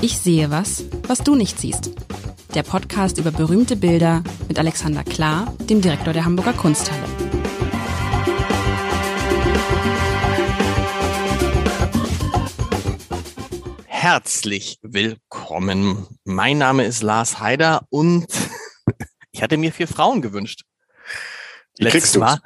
Ich sehe was, was du nicht siehst. Der Podcast über berühmte Bilder mit Alexander Klar, dem Direktor der Hamburger Kunsthalle. Herzlich willkommen. Mein Name ist Lars Heider und ich hatte mir vier Frauen gewünscht. Letztes Mal.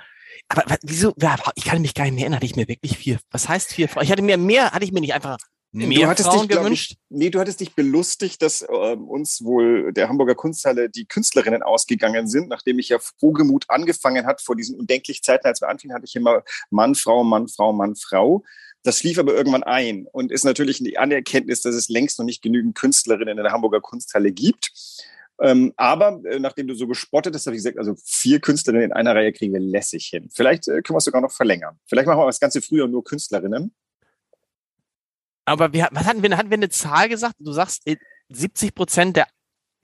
Aber wieso? Ich kann mich gar nicht mehr erinnern. Hatte ich mir wirklich vier? Was heißt vier Frauen? Ich hatte mir mehr, hatte ich mir nicht einfach mehr du hattest Frauen dich, gewünscht? Ich, nee, du hattest dich belustigt, dass äh, uns wohl der Hamburger Kunsthalle die Künstlerinnen ausgegangen sind, nachdem ich ja frohgemut angefangen hat vor diesen undenklich Zeiten, als wir anfingen, hatte ich immer Mann, Frau, Mann, Frau, Mann, Frau. Das schlief aber irgendwann ein und ist natürlich die Anerkenntnis, dass es längst noch nicht genügend Künstlerinnen in der Hamburger Kunsthalle gibt. Ähm, aber äh, nachdem du so gespottet hast, habe ich gesagt, also vier Künstlerinnen in einer Reihe kriegen wir lässig hin. Vielleicht äh, können wir es sogar noch verlängern. Vielleicht machen wir das Ganze früher nur Künstlerinnen. Aber wir, was hatten wir, hatten wir eine Zahl gesagt? Du sagst, 70 äh, Prozent der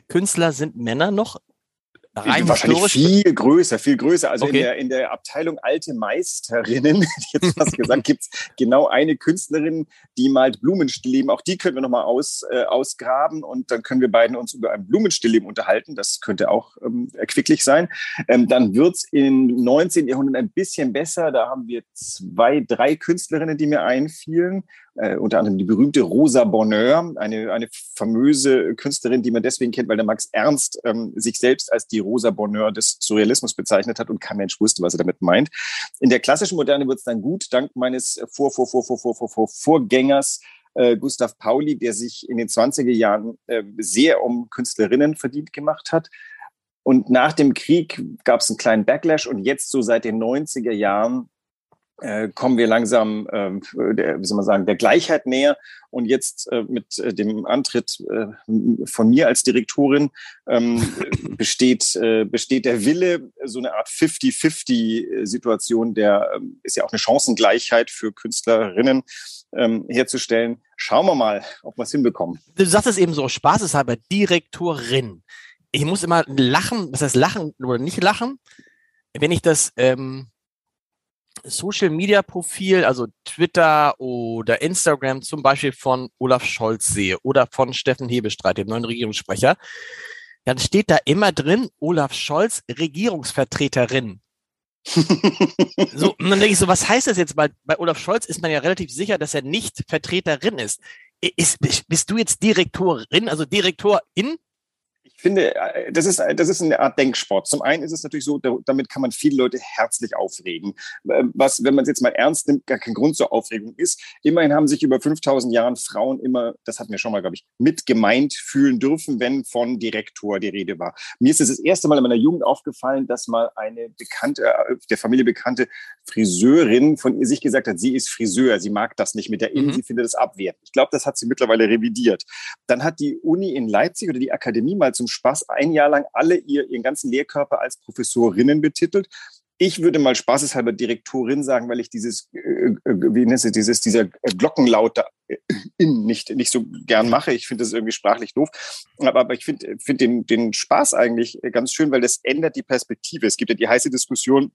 Künstler sind Männer noch rein wahrscheinlich viel größer, viel größer. Also okay. in, der, in der Abteilung alte Meisterinnen, jetzt fast gesagt, gibt's genau eine Künstlerin, die malt Blumenstillleben. Auch die können wir nochmal aus, äh, ausgraben und dann können wir beiden uns über ein Blumenstillleben unterhalten. Das könnte auch ähm, erquicklich sein. Ähm, dann wird's im 19. Jahrhundert ein bisschen besser. Da haben wir zwei, drei Künstlerinnen, die mir einfielen äh, unter anderem die berühmte Rosa Bonheur, eine, eine famöse Künstlerin, die man deswegen kennt, weil der Max Ernst ähm, sich selbst als die Rosa Bonheur des Surrealismus bezeichnet hat und kein Mensch wusste, was er damit meint. In der klassischen Moderne wird es dann gut, dank meines Vor, Vor, Vor, Vor, Vor, Vor, Vor Vorgängers äh, Gustav Pauli, der sich in den 20er Jahren äh, sehr um Künstlerinnen verdient gemacht hat. Und nach dem Krieg gab es einen kleinen Backlash und jetzt so seit den 90er Jahren äh, kommen wir langsam, äh, der, wie soll man sagen, der Gleichheit näher. Und jetzt äh, mit äh, dem Antritt von mir als Direktorin ähm, besteht, besteht der Wille, so eine Art 50-50-Situation, der äh, ist ja auch eine Chancengleichheit für Künstlerinnen ähm, herzustellen. Schauen wir mal, ob wir es hinbekommen. Du sagst es eben so, spaßeshalber, Direktorin. Ich muss immer lachen, was heißt lachen oder nicht lachen, wenn ich das... Ähm Social Media Profil, also Twitter oder Instagram zum Beispiel von Olaf Scholz sehe oder von Steffen Hebestreit, dem neuen Regierungssprecher, dann steht da immer drin, Olaf Scholz, Regierungsvertreterin. so, und dann denke ich so, was heißt das jetzt? Weil bei Olaf Scholz ist man ja relativ sicher, dass er nicht Vertreterin ist. ist bist du jetzt Direktorin, also Direktorin? Ich finde, äh, das ist, das ist eine Art Denksport. Zum einen ist es natürlich so, damit kann man viele Leute herzlich aufregen. Ähm, was, wenn man es jetzt mal ernst nimmt, gar kein Grund zur Aufregung ist. Immerhin haben sich über 5000 Jahren Frauen immer, das hatten wir schon mal, glaube ich, mit gemeint fühlen dürfen, wenn von Direktor die Rede war. Mir ist es das erste Mal in meiner Jugend aufgefallen, dass mal eine bekannte, äh, der Familie bekannte Friseurin von ihr sich gesagt hat, sie ist Friseur, sie mag das nicht mit der In, mhm. sie findet es abwertend. Ich glaube, das hat sie mittlerweile revidiert. Dann hat die Uni in Leipzig oder die Akademie mal zum Spaß ein Jahr lang alle ihr, ihren ganzen Lehrkörper als Professorinnen betitelt. Ich würde mal spaßeshalber Direktorin sagen, weil ich dieses, äh, äh wie nennt es, dieses, dieser Glockenlaut äh, in nicht, nicht so gern mache. Ich finde das irgendwie sprachlich doof. Aber, aber ich finde find den, den Spaß eigentlich ganz schön, weil das ändert die Perspektive. Es gibt ja die heiße Diskussion,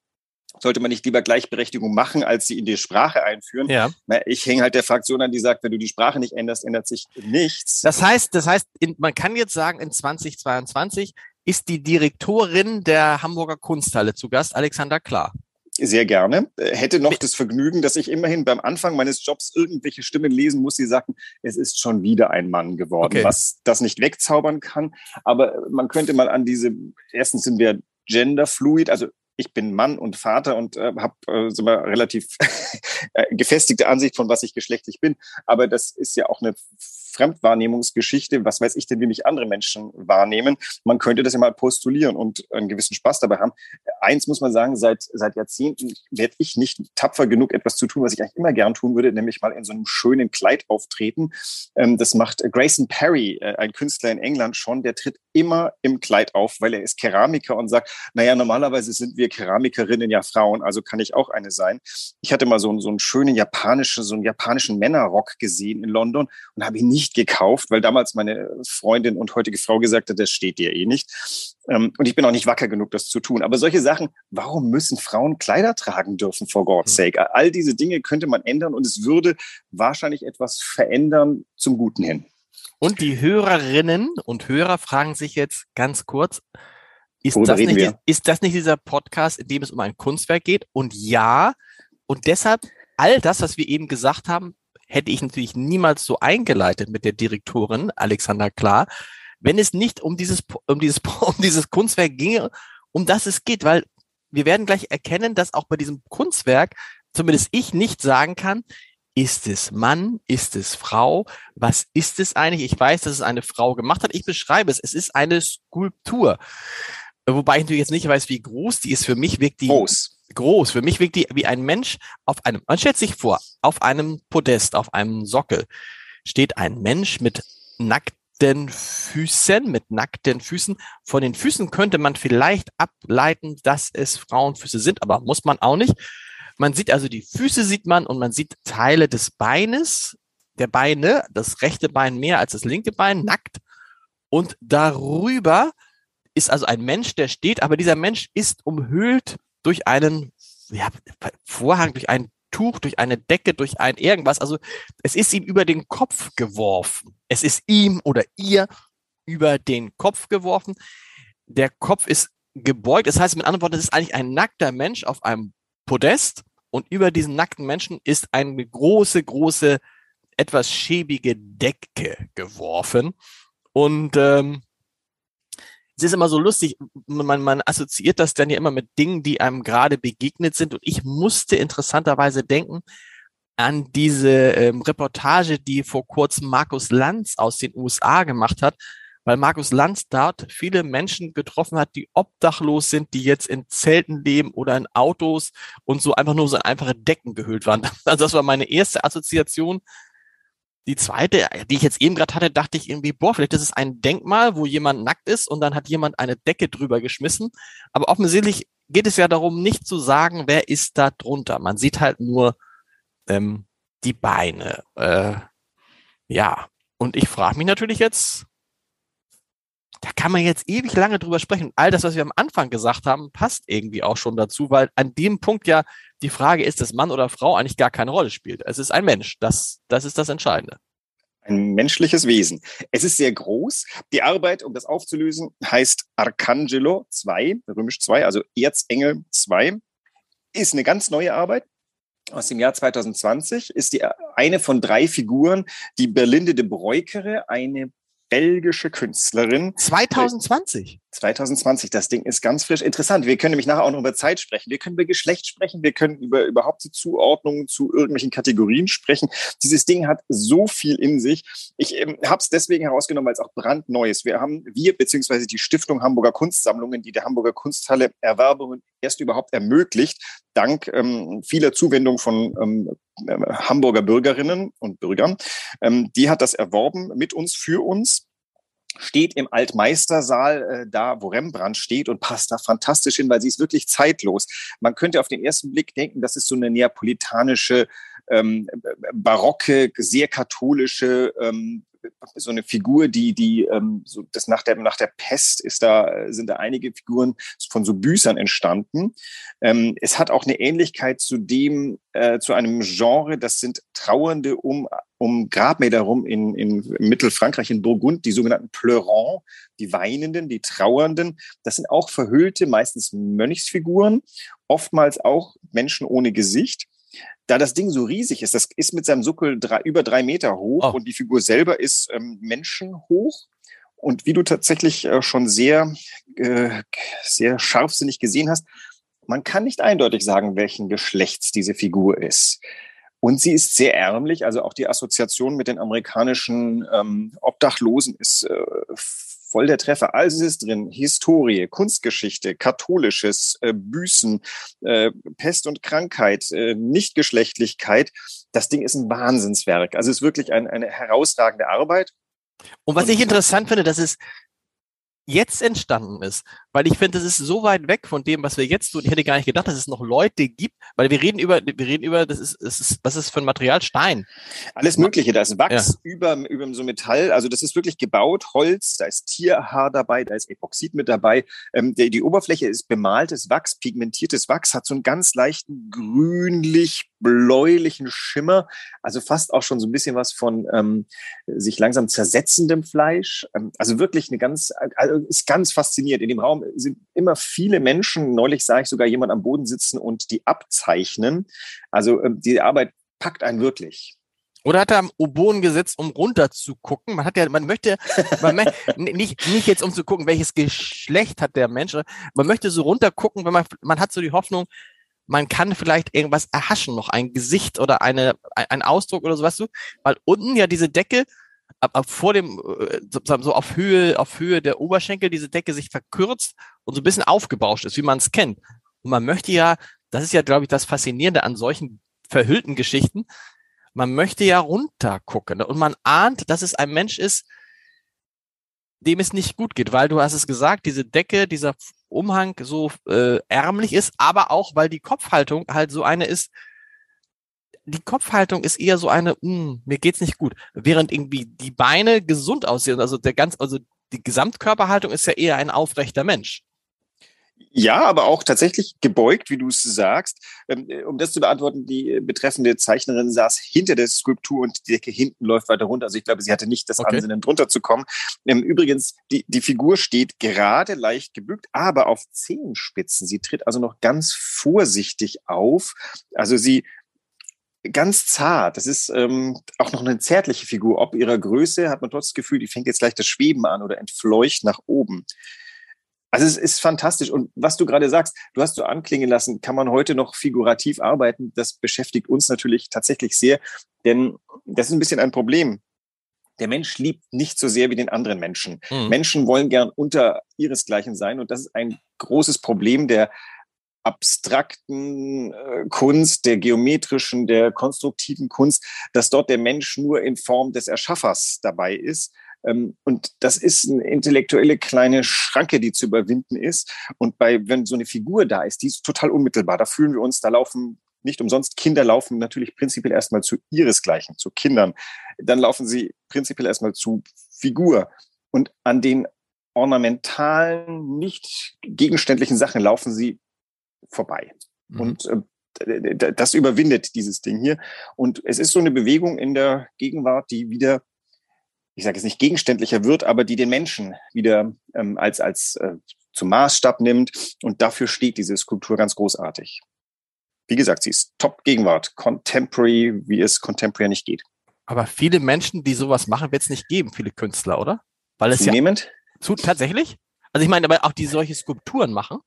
sollte man nicht lieber Gleichberechtigung machen, als sie in die Sprache einführen? Ja. Ich hänge halt der Fraktion an, die sagt, wenn du die Sprache nicht änderst, ändert sich nichts. Das heißt, das heißt, man kann jetzt sagen, in 2022 ist die Direktorin der Hamburger Kunsthalle zu Gast, Alexander Klar. Sehr gerne. Hätte noch das Vergnügen, dass ich immerhin beim Anfang meines Jobs irgendwelche Stimmen lesen muss, die sagten, es ist schon wieder ein Mann geworden, okay. was das nicht wegzaubern kann. Aber man könnte mal an diese, erstens sind wir genderfluid, also ich bin Mann und Vater und äh, habe äh, so mal relativ äh, gefestigte Ansicht von was ich geschlechtlich bin. Aber das ist ja auch eine Fremdwahrnehmungsgeschichte, was weiß ich denn, wie mich andere Menschen wahrnehmen. Man könnte das ja mal postulieren und einen gewissen Spaß dabei haben. Eins muss man sagen, seit, seit Jahrzehnten werde ich nicht tapfer genug, etwas zu tun, was ich eigentlich immer gern tun würde, nämlich mal in so einem schönen Kleid auftreten. Ähm, das macht Grayson Perry, äh, ein Künstler in England schon, der tritt immer im Kleid auf, weil er ist Keramiker und sagt, naja, normalerweise sind wir Keramikerinnen ja Frauen, also kann ich auch eine sein. Ich hatte mal so, so einen schönen japanischen, so einen japanischen Männerrock gesehen in London und habe ihn nicht nicht gekauft, weil damals meine Freundin und heutige Frau gesagt hat, das steht dir eh nicht. Ähm, und ich bin auch nicht wacker genug, das zu tun. Aber solche Sachen, warum müssen Frauen Kleider tragen dürfen, for God's hm. sake? All diese Dinge könnte man ändern und es würde wahrscheinlich etwas verändern zum Guten hin. Und die Hörerinnen und Hörer fragen sich jetzt ganz kurz, ist das, nicht, ist das nicht dieser Podcast, in dem es um ein Kunstwerk geht? Und ja, und deshalb all das, was wir eben gesagt haben, hätte ich natürlich niemals so eingeleitet mit der Direktorin Alexander Klar, wenn es nicht um dieses, um dieses, um dieses Kunstwerk ginge, um das es geht, weil wir werden gleich erkennen, dass auch bei diesem Kunstwerk zumindest ich nicht sagen kann, ist es Mann? Ist es Frau? Was ist es eigentlich? Ich weiß, dass es eine Frau gemacht hat. Ich beschreibe es. Es ist eine Skulptur. Wobei ich natürlich jetzt nicht weiß, wie groß die ist. Für mich wirkt die groß. Groß. Für mich wirkt die wie ein Mensch auf einem, man stellt sich vor, auf einem Podest, auf einem Sockel steht ein Mensch mit nackten Füßen, mit nackten Füßen. Von den Füßen könnte man vielleicht ableiten, dass es Frauenfüße sind, aber muss man auch nicht. Man sieht also die Füße sieht man und man sieht Teile des Beines, der Beine, das rechte Bein mehr als das linke Bein, nackt. Und darüber ist also ein Mensch, der steht, aber dieser Mensch ist umhüllt durch einen ja, Vorhang, durch ein Tuch, durch eine Decke, durch ein irgendwas. Also es ist ihm über den Kopf geworfen. Es ist ihm oder ihr über den Kopf geworfen. Der Kopf ist gebeugt. Das heißt mit anderen Worten, es ist eigentlich ein nackter Mensch auf einem Podest und über diesen nackten Menschen ist eine große, große, etwas schäbige Decke geworfen. Und ähm, es ist immer so lustig, man, man assoziiert das dann ja immer mit Dingen, die einem gerade begegnet sind. Und ich musste interessanterweise denken an diese ähm, Reportage, die vor kurzem Markus Lanz aus den USA gemacht hat, weil Markus Lanz dort viele Menschen getroffen hat, die obdachlos sind, die jetzt in Zelten leben oder in Autos und so einfach nur so einfache Decken gehüllt waren. Also das war meine erste Assoziation. Die zweite, die ich jetzt eben gerade hatte, dachte ich irgendwie, boah, vielleicht ist es ein Denkmal, wo jemand nackt ist und dann hat jemand eine Decke drüber geschmissen. Aber offensichtlich geht es ja darum, nicht zu sagen, wer ist da drunter. Man sieht halt nur ähm, die Beine. Äh, ja, und ich frage mich natürlich jetzt, da kann man jetzt ewig lange drüber sprechen. All das, was wir am Anfang gesagt haben, passt irgendwie auch schon dazu, weil an dem Punkt ja die Frage ist, dass Mann oder Frau eigentlich gar keine Rolle spielt. Es ist ein Mensch. Das, das ist das Entscheidende. Ein menschliches Wesen. Es ist sehr groß. Die Arbeit, um das aufzulösen, heißt Arcangelo 2, römisch 2, also Erzengel 2. Ist eine ganz neue Arbeit aus dem Jahr 2020, ist die eine von drei Figuren, die Berlinde de Breukere, eine belgische Künstlerin. 2020? 2020, das Ding ist ganz frisch. Interessant. Wir können nämlich nachher auch noch über Zeit sprechen. Wir können über Geschlecht sprechen. Wir können über überhaupt die Zuordnungen zu irgendwelchen Kategorien sprechen. Dieses Ding hat so viel in sich. Ich ähm, habe es deswegen herausgenommen, weil es auch brandneu ist. Wir haben, wir beziehungsweise die Stiftung Hamburger Kunstsammlungen, die der Hamburger Kunsthalle Erwerbungen erst überhaupt ermöglicht, dank ähm, vieler Zuwendung von ähm, äh, Hamburger Bürgerinnen und Bürgern. Ähm, die hat das erworben mit uns, für uns steht im Altmeistersaal äh, da, wo Rembrandt steht und passt da fantastisch hin, weil sie ist wirklich zeitlos. Man könnte auf den ersten Blick denken, das ist so eine neapolitanische, ähm, barocke, sehr katholische ähm, so eine Figur, die, die, ähm, so das nach der, nach der Pest ist da, sind da einige Figuren von so Büßern entstanden. Ähm, es hat auch eine Ähnlichkeit zu dem, äh, zu einem Genre, das sind Trauernde um, um Grabmäler rum in, in Mittelfrankreich, in Burgund, die sogenannten Pleurants, die Weinenden, die Trauernden. Das sind auch verhüllte, meistens Mönchsfiguren, oftmals auch Menschen ohne Gesicht da das Ding so riesig ist, das ist mit seinem Suckel drei, über drei Meter hoch oh. und die Figur selber ist ähm, menschenhoch. Und wie du tatsächlich äh, schon sehr, äh, sehr scharfsinnig gesehen hast, man kann nicht eindeutig sagen, welchen Geschlechts diese Figur ist. Und sie ist sehr ärmlich, also auch die Assoziation mit den amerikanischen ähm, Obdachlosen ist äh, voll der Treffer. Alles ist drin. Historie, Kunstgeschichte, katholisches, äh, Büßen, äh, Pest und Krankheit, äh, Nichtgeschlechtlichkeit. Das Ding ist ein Wahnsinnswerk. Also es ist wirklich ein, eine herausragende Arbeit. Und was und, ich interessant finde, dass es jetzt entstanden ist. Weil ich finde, das ist so weit weg von dem, was wir jetzt tun. Ich hätte gar nicht gedacht, dass es noch Leute gibt, weil wir reden über, wir reden über, das ist, das ist was ist für ein Material? Stein. Alles Mögliche. Da ist Wachs ja. über, über so Metall. Also das ist wirklich gebaut, Holz, da ist Tierhaar dabei, da ist Epoxid mit dabei. Ähm, die, die Oberfläche ist bemaltes Wachs, pigmentiertes Wachs, hat so einen ganz leichten grünlich bläulichen Schimmer, also fast auch schon so ein bisschen was von ähm, sich langsam zersetzendem Fleisch. Ähm, also wirklich eine ganz, also ist ganz fasziniert. In dem Raum sind immer viele Menschen. Neulich sah ich sogar jemand am Boden sitzen und die abzeichnen. Also ähm, die Arbeit packt einen wirklich. Oder hat er am Oboen gesetzt, um runter zu gucken? Man hat ja, man möchte, man möchte nicht, nicht jetzt um zu gucken, welches Geschlecht hat der Mensch. Man möchte so runter gucken, wenn man, man hat so die Hoffnung, man kann vielleicht irgendwas erhaschen, noch ein Gesicht oder eine, ein Ausdruck oder so, weißt du? Weil unten ja diese Decke, ab, ab vor dem, äh, so auf Höhe, auf Höhe der Oberschenkel, diese Decke sich verkürzt und so ein bisschen aufgebauscht ist, wie man es kennt. Und man möchte ja, das ist ja, glaube ich, das Faszinierende an solchen verhüllten Geschichten, man möchte ja runter gucken und man ahnt, dass es ein Mensch ist, dem es nicht gut geht, weil du hast es gesagt, diese Decke, dieser Umhang so äh, ärmlich ist, aber auch, weil die Kopfhaltung halt so eine ist, die Kopfhaltung ist eher so eine, hm, mir geht's nicht gut, während irgendwie die Beine gesund aussehen, also der ganz, also die Gesamtkörperhaltung ist ja eher ein aufrechter Mensch. Ja, aber auch tatsächlich gebeugt, wie du es sagst. Ähm, äh, um das zu beantworten, die äh, betreffende Zeichnerin saß hinter der Skulptur und die Decke hinten läuft weiter runter. Also ich glaube, sie hatte nicht das okay. Ansinnen, drunter zu kommen. Ähm, übrigens, die, die Figur steht gerade leicht gebückt, aber auf Zehenspitzen. Sie tritt also noch ganz vorsichtig auf. Also sie ganz zart. Das ist ähm, auch noch eine zärtliche Figur. Ob ihrer Größe hat man trotzdem das Gefühl, die fängt jetzt leicht das Schweben an oder entfleucht nach oben. Also es ist fantastisch. Und was du gerade sagst, du hast so anklingen lassen, kann man heute noch figurativ arbeiten. Das beschäftigt uns natürlich tatsächlich sehr, denn das ist ein bisschen ein Problem. Der Mensch liebt nicht so sehr wie den anderen Menschen. Mhm. Menschen wollen gern unter ihresgleichen sein und das ist ein großes Problem der abstrakten äh, Kunst, der geometrischen, der konstruktiven Kunst, dass dort der Mensch nur in Form des Erschaffers dabei ist ähm, und das ist eine intellektuelle kleine Schranke, die zu überwinden ist. Und bei, wenn so eine Figur da ist, die ist total unmittelbar. Da fühlen wir uns, da laufen nicht umsonst Kinder laufen natürlich prinzipiell erstmal zu ihresgleichen, zu Kindern. Dann laufen sie prinzipiell erstmal zu Figur. Und an den ornamentalen, nicht gegenständlichen Sachen laufen sie vorbei. Mhm. Und äh, das überwindet dieses Ding hier. Und es ist so eine Bewegung in der Gegenwart, die wieder ich sage jetzt nicht gegenständlicher wird, aber die den Menschen wieder ähm, als, als äh, zum Maßstab nimmt. Und dafür steht diese Skulptur ganz großartig. Wie gesagt, sie ist Top-Gegenwart, Contemporary, wie es Contemporary nicht geht. Aber viele Menschen, die sowas machen, wird es nicht geben, viele Künstler, oder? Weil es Zunehmend? ja zu, tatsächlich. Also ich meine, aber auch die solche Skulpturen machen.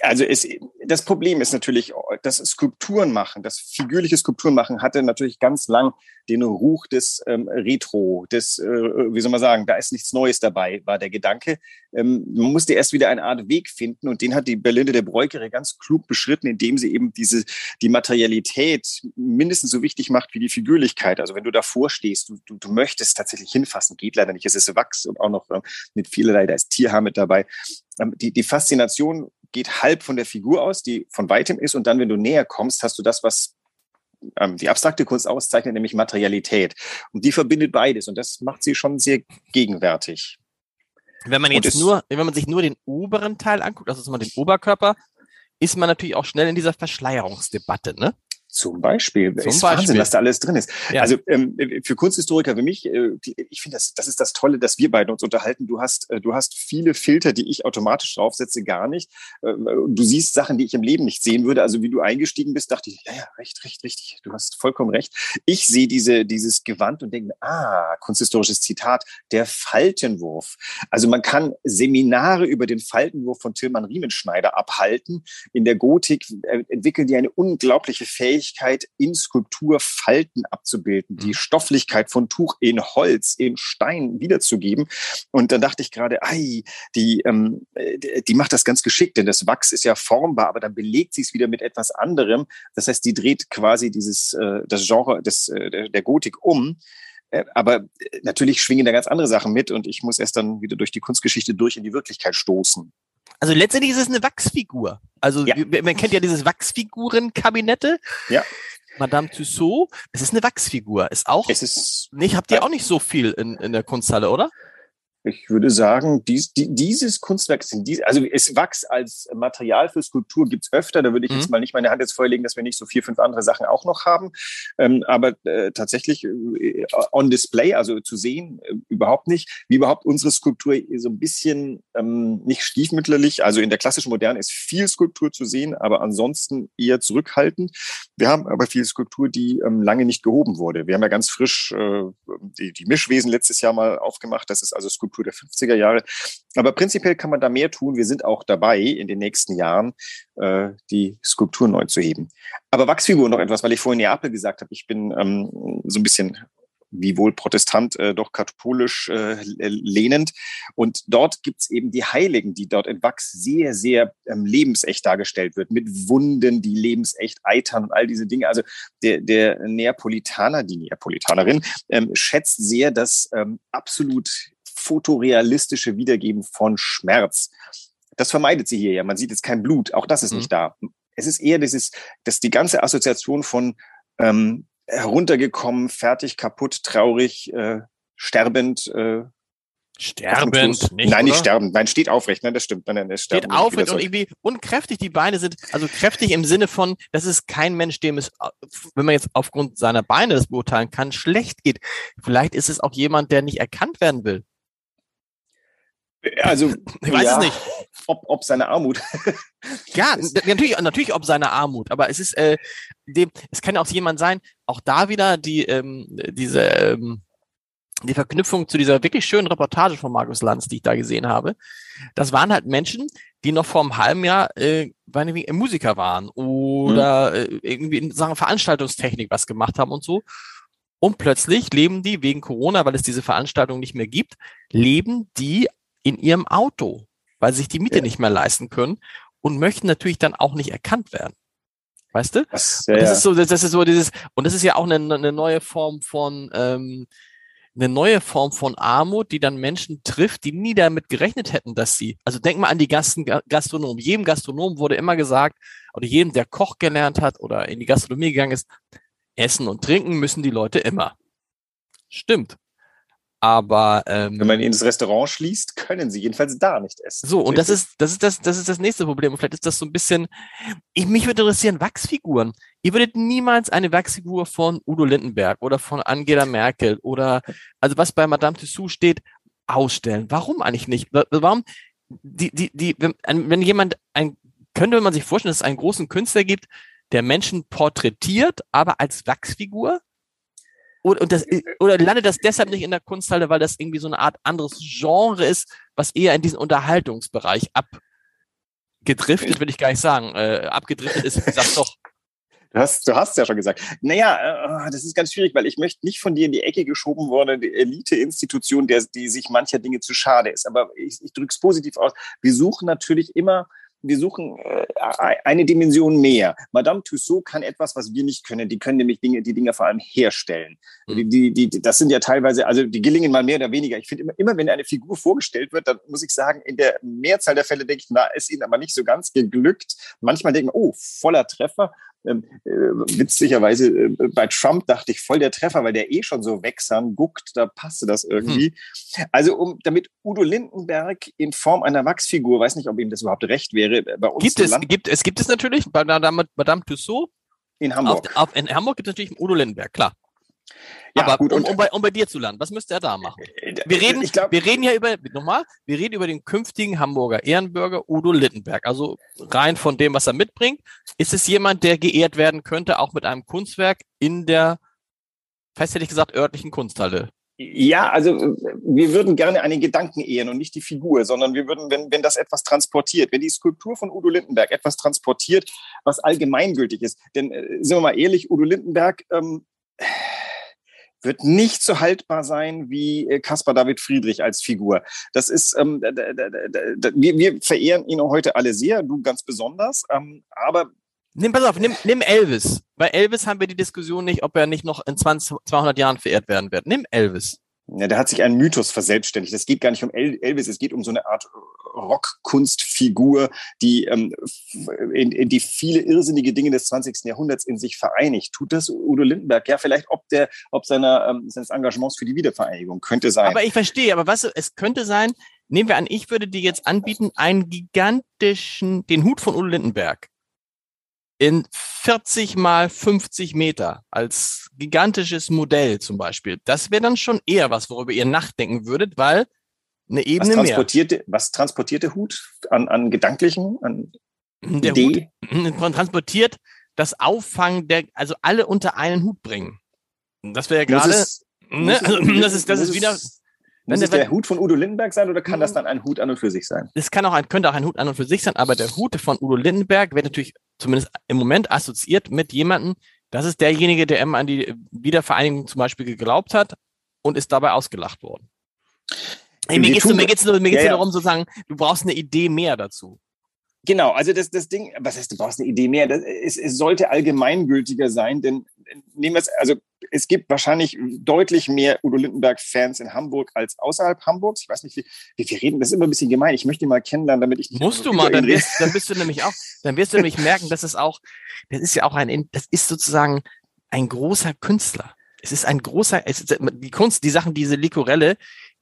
Also es, das Problem ist natürlich, das Skulpturen machen, das figürliche Skulpturen machen hatte natürlich ganz lang den Ruch des ähm, Retro, des, äh, wie soll man sagen, da ist nichts Neues dabei, war der Gedanke. Ähm, man musste erst wieder eine Art Weg finden und den hat die Berlinde der Bräugere ganz klug beschritten, indem sie eben diese, die Materialität mindestens so wichtig macht wie die Figürlichkeit. Also wenn du davor stehst, du, du, du möchtest tatsächlich hinfassen, geht leider nicht, es ist Wachs und auch noch äh, mit vielerlei, da ist Tierhaar mit dabei. Ähm, die, die Faszination geht halb von der Figur aus, die von weitem ist, und dann, wenn du näher kommst, hast du das, was ähm, die abstrakte Kunst auszeichnet, nämlich Materialität. Und die verbindet beides, und das macht sie schon sehr gegenwärtig. Wenn man jetzt nur, wenn man sich nur den oberen Teil anguckt, also den Oberkörper, ist man natürlich auch schnell in dieser Verschleierungsdebatte, ne? Zum Beispiel. Zum ist Beispiel. Wahnsinn, was da alles drin ist. Ja. Also ähm, für Kunsthistoriker wie mich, äh, ich finde, das, das ist das Tolle, dass wir beide uns unterhalten. Du hast, äh, du hast viele Filter, die ich automatisch draufsetze, gar nicht. Äh, du siehst Sachen, die ich im Leben nicht sehen würde. Also wie du eingestiegen bist, dachte ich, ja, ja, recht, recht, richtig. Du hast vollkommen recht. Ich sehe diese, dieses Gewand und denke, ah, kunsthistorisches Zitat, der Faltenwurf. Also man kann Seminare über den Faltenwurf von Tilman Riemenschneider abhalten. In der Gotik äh, entwickeln die eine unglaubliche Fähigkeit, Fähigkeit, in Skulptur Falten abzubilden, die mhm. Stofflichkeit von Tuch in Holz, in Stein wiederzugeben. Und dann dachte ich gerade, ei, die, ähm, die macht das ganz geschickt, denn das Wachs ist ja formbar, aber dann belegt sie es wieder mit etwas anderem. Das heißt, die dreht quasi dieses, äh, das Genre des, äh, der Gotik um. Äh, aber äh, natürlich schwingen da ganz andere Sachen mit und ich muss erst dann wieder durch die Kunstgeschichte durch in die Wirklichkeit stoßen. Also letztendlich ist es eine Wachsfigur. Also ja. man kennt ja dieses Wachsfigurenkabinette. Ja. Madame Tussaud, es ist eine Wachsfigur. Ist auch. Es ist. Nicht, habt ihr auch nicht so viel in, in der Kunsthalle, oder? Ich würde sagen, dies, die, dieses Kunstwerk, dies, also es Wachs als Material für Skulptur gibt's öfter. Da würde ich mhm. jetzt mal nicht meine Hand jetzt vorlegen, dass wir nicht so vier, fünf andere Sachen auch noch haben. Ähm, aber äh, tatsächlich äh, on display, also zu sehen, äh, überhaupt nicht. Wie überhaupt unsere Skulptur so ein bisschen ähm, nicht stiefmütterlich. Also in der klassischen Moderne ist viel Skulptur zu sehen, aber ansonsten eher zurückhaltend. Wir haben aber viel Skulptur, die ähm, lange nicht gehoben wurde. Wir haben ja ganz frisch äh, die, die Mischwesen letztes Jahr mal aufgemacht. Das ist also Skulptur Skulptur der 50er Jahre. Aber prinzipiell kann man da mehr tun. Wir sind auch dabei, in den nächsten Jahren äh, die Skulptur neu zu heben. Aber Wachsfigur noch etwas, weil ich vorhin Neapel gesagt habe. Ich bin ähm, so ein bisschen wie wohl Protestant, äh, doch katholisch äh, lehnend. Und dort gibt's eben die Heiligen, die dort in Wachs sehr, sehr ähm, lebensecht dargestellt wird, mit Wunden, die lebensecht eitern und all diese Dinge. Also der, der Neapolitaner, die Neapolitanerin, ähm, schätzt sehr das ähm, absolut fotorealistische Wiedergeben von Schmerz. Das vermeidet sie hier ja. Man sieht jetzt kein Blut. Auch das ist mhm. nicht da. Es ist eher dieses, dass die ganze Assoziation von ähm, heruntergekommen, fertig, kaputt, traurig, äh, sterbend, äh, Sterbend, nicht, Nein, nicht oder? sterbend. Nein, steht aufrecht. Nein, das stimmt. Nein, nein, steht aufrecht und irgendwie unkräftig. Die Beine sind, also kräftig im Sinne von, das ist kein Mensch, dem es, wenn man jetzt aufgrund seiner Beine das beurteilen kann, schlecht geht. Vielleicht ist es auch jemand, der nicht erkannt werden will. Also, ich weiß ja, es nicht. Ob, ob seine Armut. ja, natürlich, natürlich ob seine Armut, aber es ist, äh, dem, es kann auch jemand sein, auch da wieder die, ähm, diese, ähm, die Verknüpfung zu dieser wirklich schönen Reportage von Markus Lanz, die ich da gesehen habe. Das waren halt Menschen, die noch vor einem halben Jahr äh, Musiker waren oder mhm. äh, irgendwie in Sachen Veranstaltungstechnik was gemacht haben und so. Und plötzlich leben die wegen Corona, weil es diese Veranstaltung nicht mehr gibt, leben die in ihrem Auto, weil sie sich die Miete ja. nicht mehr leisten können und möchten natürlich dann auch nicht erkannt werden. Weißt du? Das, ja, das ist so, das, das, ist so dieses, und das ist ja auch eine, eine neue Form von, ähm, eine neue Form von Armut, die dann Menschen trifft, die nie damit gerechnet hätten, dass sie, also denk mal an die Gasten, Gastronomen. Jedem Gastronomen wurde immer gesagt, oder jedem, der Koch gelernt hat oder in die Gastronomie gegangen ist, essen und trinken müssen die Leute immer. Stimmt. Aber ähm, wenn man ins Restaurant schließt, können sie jedenfalls da nicht essen. So, und das ist, das ist das, das ist das nächste Problem. Und vielleicht ist das so ein bisschen, ich, mich würde interessieren, Wachsfiguren. Ihr würdet niemals eine Wachsfigur von Udo Lindenberg oder von Angela Merkel oder, also was bei Madame Tussauds steht, ausstellen. Warum eigentlich nicht? Warum, die, die, die, wenn, wenn jemand ein, könnte man sich vorstellen, dass es einen großen Künstler gibt, der Menschen porträtiert, aber als Wachsfigur? Oder, und das, oder landet das deshalb nicht in der Kunsthalle, weil das irgendwie so eine Art anderes Genre ist, was eher in diesen Unterhaltungsbereich abgedriftet, will ich gar nicht sagen, äh, abgedriftet ist, sag doch. Du hast, du hast ja schon gesagt. Naja, äh, das ist ganz schwierig, weil ich möchte nicht von dir in die Ecke geschoben worden, die Elite-Institution, der, die sich mancher Dinge zu schade ist. Aber ich, ich drücke es positiv aus. Wir suchen natürlich immer wir suchen äh, eine Dimension mehr. Madame Tussaud kann etwas, was wir nicht können. Die können nämlich Dinge, die Dinge vor allem herstellen. Mhm. Die, die, die, das sind ja teilweise, also die gelingen mal mehr oder weniger. Ich finde immer, immer, wenn eine Figur vorgestellt wird, dann muss ich sagen, in der Mehrzahl der Fälle denke ich, na, ist ihnen aber nicht so ganz geglückt. Manchmal denken, oh, voller Treffer. Ähm, äh, witzigerweise äh, bei Trump dachte ich voll der Treffer, weil der eh schon so wegsam guckt, da passte das irgendwie. Hm. Also um damit Udo Lindenberg in Form einer Wachsfigur, weiß nicht, ob ihm das überhaupt recht wäre, äh, bei uns gibt es, Land gibt es gibt es natürlich bei Madame, Madame Tussauds in Hamburg. Auf, auf, in Hamburg gibt es natürlich Udo Lindenberg, klar. Ja, aber gut, um, um, bei, um bei dir zu landen, was müsste er da machen? Äh, äh, wir reden, glaub, wir reden ja über, nochmal, wir reden über den künftigen Hamburger Ehrenbürger Udo Littenberg. Also rein von dem, was er mitbringt, ist es jemand, der geehrt werden könnte, auch mit einem Kunstwerk in der, fest hätte ich gesagt, örtlichen Kunsthalle. Ja, also wir würden gerne einen Gedanken ehren und nicht die Figur, sondern wir würden, wenn, wenn das etwas transportiert, wenn die Skulptur von Udo Lindenberg etwas transportiert, was allgemeingültig ist. Denn äh, sind wir mal ehrlich, Udo Lindenberg ähm, wird nicht so haltbar sein wie äh, Caspar David Friedrich als Figur. Das ist, ähm, wir, wir verehren ihn heute alle sehr, du ganz besonders, ähm, aber Nimm, pass auf, nimm, nimm Elvis. Bei Elvis haben wir die Diskussion nicht, ob er nicht noch in 20, 200 Jahren verehrt werden wird. Nimm Elvis. Ja, da hat sich ein Mythos verselbstständigt. Es geht gar nicht um Elvis, es geht um so eine Art Rockkunstfigur, die, ähm, in, in die viele irrsinnige Dinge des 20. Jahrhunderts in sich vereinigt. Tut das Udo Lindenberg? Ja, vielleicht ob der, ob seiner, ähm, seines Engagements für die Wiedervereinigung könnte sein. Aber ich verstehe, aber was, es könnte sein, nehmen wir an, ich würde dir jetzt anbieten, einen gigantischen, den Hut von Udo Lindenberg in 40 mal 50 Meter als gigantisches Modell zum Beispiel. Das wäre dann schon eher was, worüber ihr nachdenken würdet, weil eine Ebene was transportierte, mehr. Was transportiert der Hut an, an Gedanklichen, an der Idee? Hut transportiert das Auffangen der, also alle unter einen Hut bringen. Das wäre ja gerade, ne, das ist, das ist wieder, muss es der Hut von Udo Lindenberg sein oder kann das dann ein Hut an und für sich sein? Das kann auch ein, könnte auch ein Hut an und für sich sein, aber der Hut von Udo Lindenberg wird natürlich zumindest im Moment assoziiert mit jemandem, das ist derjenige, der immer an die Wiedervereinigung zum Beispiel geglaubt hat und ist dabei ausgelacht worden. Hey, mir geht es nur, mir geht's nur, mir geht's ja, nur darum, sozusagen, du brauchst eine Idee mehr dazu. Genau, also das, das Ding, was heißt, du brauchst eine Idee mehr? Das, es, es sollte allgemeingültiger sein, denn nehmen wir es, also es gibt wahrscheinlich deutlich mehr Udo Lindenberg-Fans in Hamburg als außerhalb Hamburgs. Ich weiß nicht, wie, wie wir reden. Das ist immer ein bisschen gemein. Ich möchte ihn mal kennenlernen, damit ich. Musst du mal, dann wirst, dann bist du nämlich auch, dann wirst du nämlich merken, dass es auch, das ist ja auch ein, das ist sozusagen ein großer Künstler. Es ist ein großer, es ist, die Kunst, die Sachen, diese Likorelle,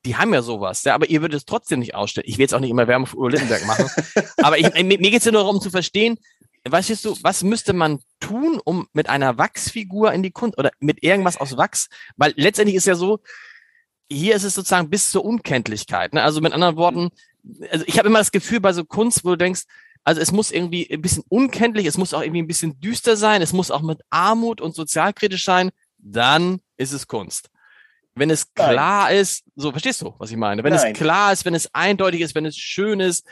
die haben ja sowas, ja, aber ihr würdet es trotzdem nicht ausstellen. Ich will jetzt auch nicht immer Werbung für Udo Lindenberg machen, aber ich, mir, mir geht es ja nur darum zu verstehen, weißt du, was müsste man tun, um mit einer Wachsfigur in die Kunst oder mit irgendwas aus Wachs, weil letztendlich ist ja so, hier ist es sozusagen bis zur Unkenntlichkeit. Ne? Also mit anderen Worten, also ich habe immer das Gefühl bei so Kunst, wo du denkst, also es muss irgendwie ein bisschen unkenntlich, es muss auch irgendwie ein bisschen düster sein, es muss auch mit Armut und sozialkritisch sein, dann ist es Kunst wenn es klar Nein. ist, so verstehst du, was ich meine? Wenn Nein. es klar ist, wenn es eindeutig ist, wenn es schön ist,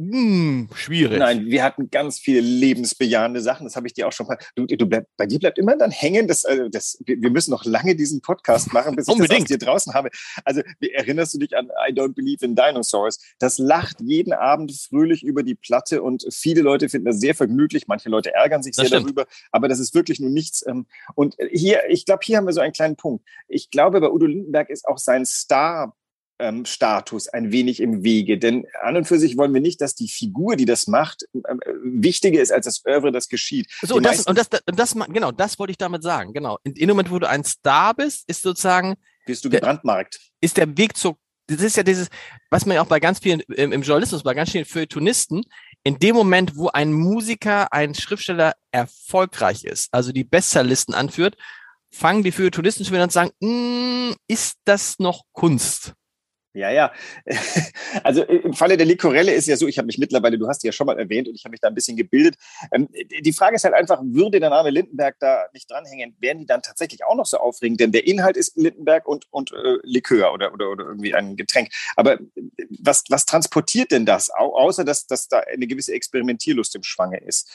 hm, schwierig. Nein, wir hatten ganz viele lebensbejahende Sachen. Das habe ich dir auch schon mal. Du, du bleib, bei dir bleibt immer dann hängen. Das, also das, wir müssen noch lange diesen Podcast machen, bis ich das aus dir draußen habe. Also erinnerst du dich an I Don't Believe in Dinosaurs? Das lacht jeden Abend fröhlich über die Platte und viele Leute finden das sehr vergnüglich. Manche Leute ärgern sich sehr darüber, aber das ist wirklich nur nichts. Ähm, und hier, ich glaube, hier haben wir so einen kleinen Punkt. Ich glaube, bei Udo Lindenberg ist auch sein Star ähm, Status ein wenig im Wege. Denn an und für sich wollen wir nicht, dass die Figur, die das macht, äh, wichtiger ist als das Oeuvre, das geschieht. So, und das, und das, das, genau, das wollte ich damit sagen. Genau. In, dem Moment, wo du ein Star bist, ist sozusagen. Bist du gebrandmarkt. Ist der Weg zur das ist ja dieses, was man ja auch bei ganz vielen im, im Journalismus, bei ganz vielen Feuilletonisten, in dem Moment, wo ein Musiker, ein Schriftsteller erfolgreich ist, also die Bestsellerlisten anführt, fangen die Feuilletonisten schon wieder an und sagen, mm, ist das noch Kunst? Ja, ja. Also im Falle der Likorelle ist ja so, ich habe mich mittlerweile, du hast die ja schon mal erwähnt und ich habe mich da ein bisschen gebildet. Ähm, die Frage ist halt einfach, würde der Name Lindenberg da nicht dranhängen, wären die dann tatsächlich auch noch so aufregend? Denn der Inhalt ist Lindenberg und, und äh, Likör oder, oder, oder irgendwie ein Getränk. Aber was, was transportiert denn das, außer dass, dass da eine gewisse Experimentierlust im Schwange ist?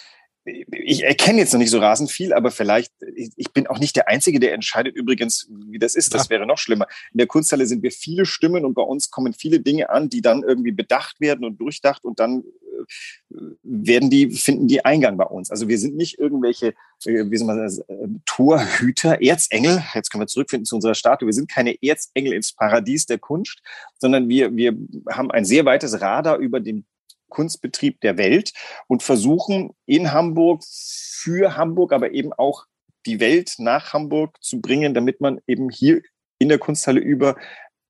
Ich erkenne jetzt noch nicht so rasend viel, aber vielleicht, ich bin auch nicht der Einzige, der entscheidet übrigens, wie das ist. Das wäre noch schlimmer. In der Kunsthalle sind wir viele Stimmen und bei uns kommen viele Dinge an, die dann irgendwie bedacht werden und durchdacht und dann äh, werden die, finden die Eingang bei uns. Also wir sind nicht irgendwelche, äh, wie soll man sagen, äh, Torhüter, Erzengel. Jetzt können wir zurückfinden zu unserer Statue. Wir sind keine Erzengel ins Paradies der Kunst, sondern wir, wir haben ein sehr weites Radar über den Kunstbetrieb der Welt und versuchen in Hamburg für Hamburg, aber eben auch die Welt nach Hamburg zu bringen, damit man eben hier in der Kunsthalle über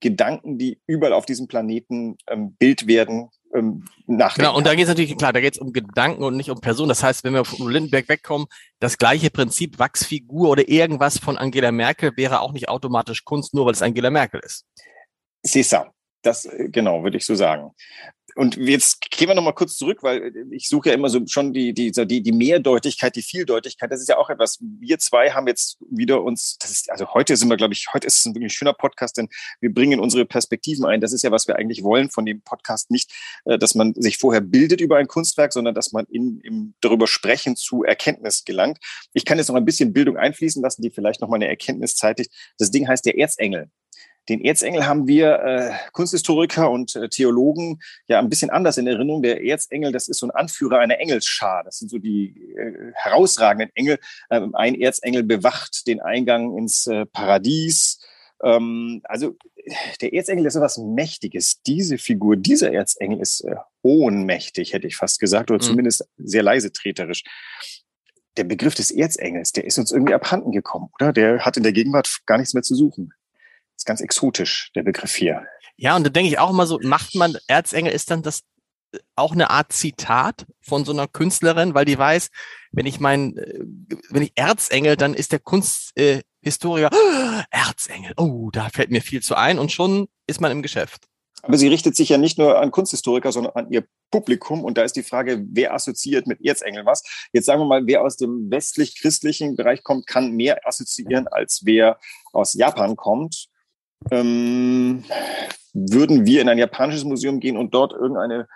Gedanken, die überall auf diesem Planeten ähm, Bild werden, ähm, nachdenken. Genau, und da geht es natürlich, klar, da geht es um Gedanken und nicht um Personen. Das heißt, wenn wir von Lindenberg wegkommen, das gleiche Prinzip Wachsfigur oder irgendwas von Angela Merkel wäre auch nicht automatisch Kunst, nur weil es Angela Merkel ist. C'est ça. Das, äh, genau, würde ich so sagen und jetzt gehen wir nochmal kurz zurück, weil ich suche ja immer so schon die, die, die, die Mehrdeutigkeit, die Vieldeutigkeit. Das ist ja auch etwas. Wir zwei haben jetzt wieder uns, das ist, also heute sind wir, glaube ich, heute ist es ein wirklich schöner Podcast, denn wir bringen unsere Perspektiven ein. Das ist ja, was wir eigentlich wollen von dem Podcast. Nicht, äh, dass man sich vorher bildet über ein Kunstwerk, sondern dass man in, im darüber sprechen zu Erkenntnis gelangt. Ich kann jetzt noch ein bisschen Bildung einfließen lassen, die vielleicht noch mal eine Erkenntnis zeitigt. Das Ding heißt der Erzengel. Den Erzengel haben wir äh, Kunsthistoriker und äh, Theologen ja ein bisschen anders in Erinnerung. Der Erzengel, das ist so ein Anführer einer Engelsschar. Das sind so die äh, herausragenden Engel. Ähm, ein Erzengel bewacht den Eingang ins äh, Paradies. Ähm, also der Erzengel ist etwas Mächtiges. Diese Figur, dieser Erzengel ist äh, ohnmächtig, hätte ich fast gesagt, oder mhm. zumindest sehr leise treterisch der Begriff des Erzengels, der ist uns irgendwie abhanden gekommen, oder? Der hat in der Gegenwart gar nichts mehr zu suchen. Das ist ganz exotisch, der Begriff hier. Ja, und da denke ich auch immer so, macht man Erzengel, ist dann das äh, auch eine Art Zitat von so einer Künstlerin, weil die weiß, wenn ich mein, äh, wenn ich Erzengel, dann ist der Kunsthistoriker, äh, Erzengel, oh, da fällt mir viel zu ein und schon ist man im Geschäft. Aber sie richtet sich ja nicht nur an Kunsthistoriker, sondern an ihr Publikum. Und da ist die Frage, wer assoziiert mit Erzengel was? Jetzt sagen wir mal, wer aus dem westlich-christlichen Bereich kommt, kann mehr assoziieren, als wer aus Japan kommt. Ähm, würden wir in ein japanisches Museum gehen und dort irgendeine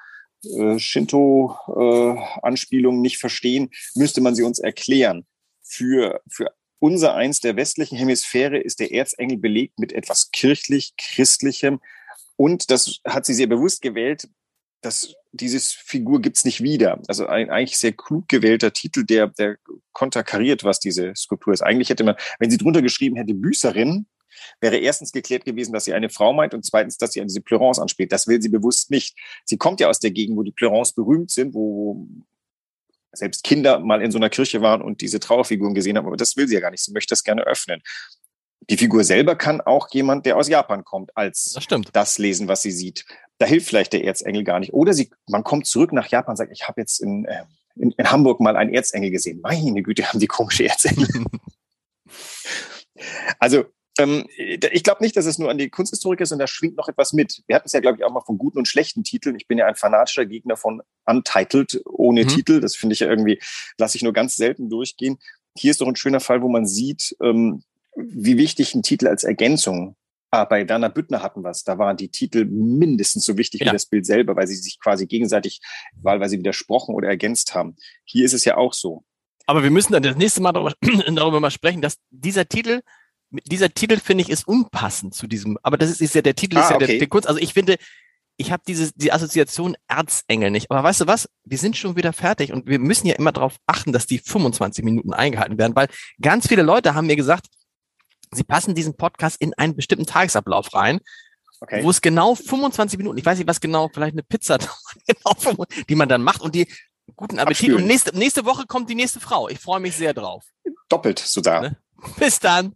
äh, Shinto-Anspielung äh, nicht verstehen, müsste man sie uns erklären. Für, für unser eins der westlichen Hemisphäre ist der Erzengel belegt mit etwas kirchlich-christlichem, und das hat sie sehr bewusst gewählt, dass dieses Figur gibt's nicht wieder. Also ein eigentlich sehr klug gewählter Titel, der, der konterkariert, was diese Skulptur ist. Eigentlich hätte man, wenn sie drunter geschrieben hätte, Büßerin, wäre erstens geklärt gewesen, dass sie eine Frau meint und zweitens, dass sie an diese Pleurance anspielt. Das will sie bewusst nicht. Sie kommt ja aus der Gegend, wo die Pleurance berühmt sind, wo selbst Kinder mal in so einer Kirche waren und diese Trauerfiguren gesehen haben, aber das will sie ja gar nicht. Sie möchte das gerne öffnen die Figur selber kann auch jemand, der aus Japan kommt, als das, das lesen, was sie sieht. Da hilft vielleicht der Erzengel gar nicht. Oder sie, man kommt zurück nach Japan und sagt, ich habe jetzt in, äh, in, in, Hamburg mal einen Erzengel gesehen. Meine Güte, haben die komische Erzengel. also ähm, ich glaube nicht, dass es nur an die Kunsthistoriker ist, sondern da schwingt noch etwas mit. Wir hatten es ja, glaube ich, auch mal von guten und schlechten Titeln. Ich bin ja ein fanatischer Gegner von Untitled ohne mhm. Titel. Das finde ich ja irgendwie, lasse ich nur ganz selten durchgehen. Hier ist doch ein schöner Fall, wo man sieht, ähm, wie wichtig ein Titel als Ergänzung Ah, bei Werner Büttner hatten wir es. Da waren die Titel mindestens so wichtig ja. wie das Bild selber, weil sie sich quasi gegenseitig wahlweise widersprochen oder ergänzt haben. Hier ist es ja auch so. Aber wir müssen dann das nächste Mal darüber, darüber mal sprechen, dass dieser Titel, dieser Titel finde ich ist unpassend zu diesem. Aber das ist, ist ja der Titel ah, ist ja okay. der, der Kunst. Also ich finde, ich habe diese die Assoziation Erzengel nicht. Aber weißt du was? Wir sind schon wieder fertig und wir müssen ja immer darauf achten, dass die 25 Minuten eingehalten werden, weil ganz viele Leute haben mir gesagt, sie passen diesen Podcast in einen bestimmten Tagesablauf rein. Okay. Wo es genau 25 Minuten, ich weiß nicht, was genau, vielleicht eine Pizza, genau, die man dann macht und die guten Appetit. Abspülen. Und nächste, nächste Woche kommt die nächste Frau. Ich freue mich sehr drauf. Doppelt sogar. Ne? Bis dann.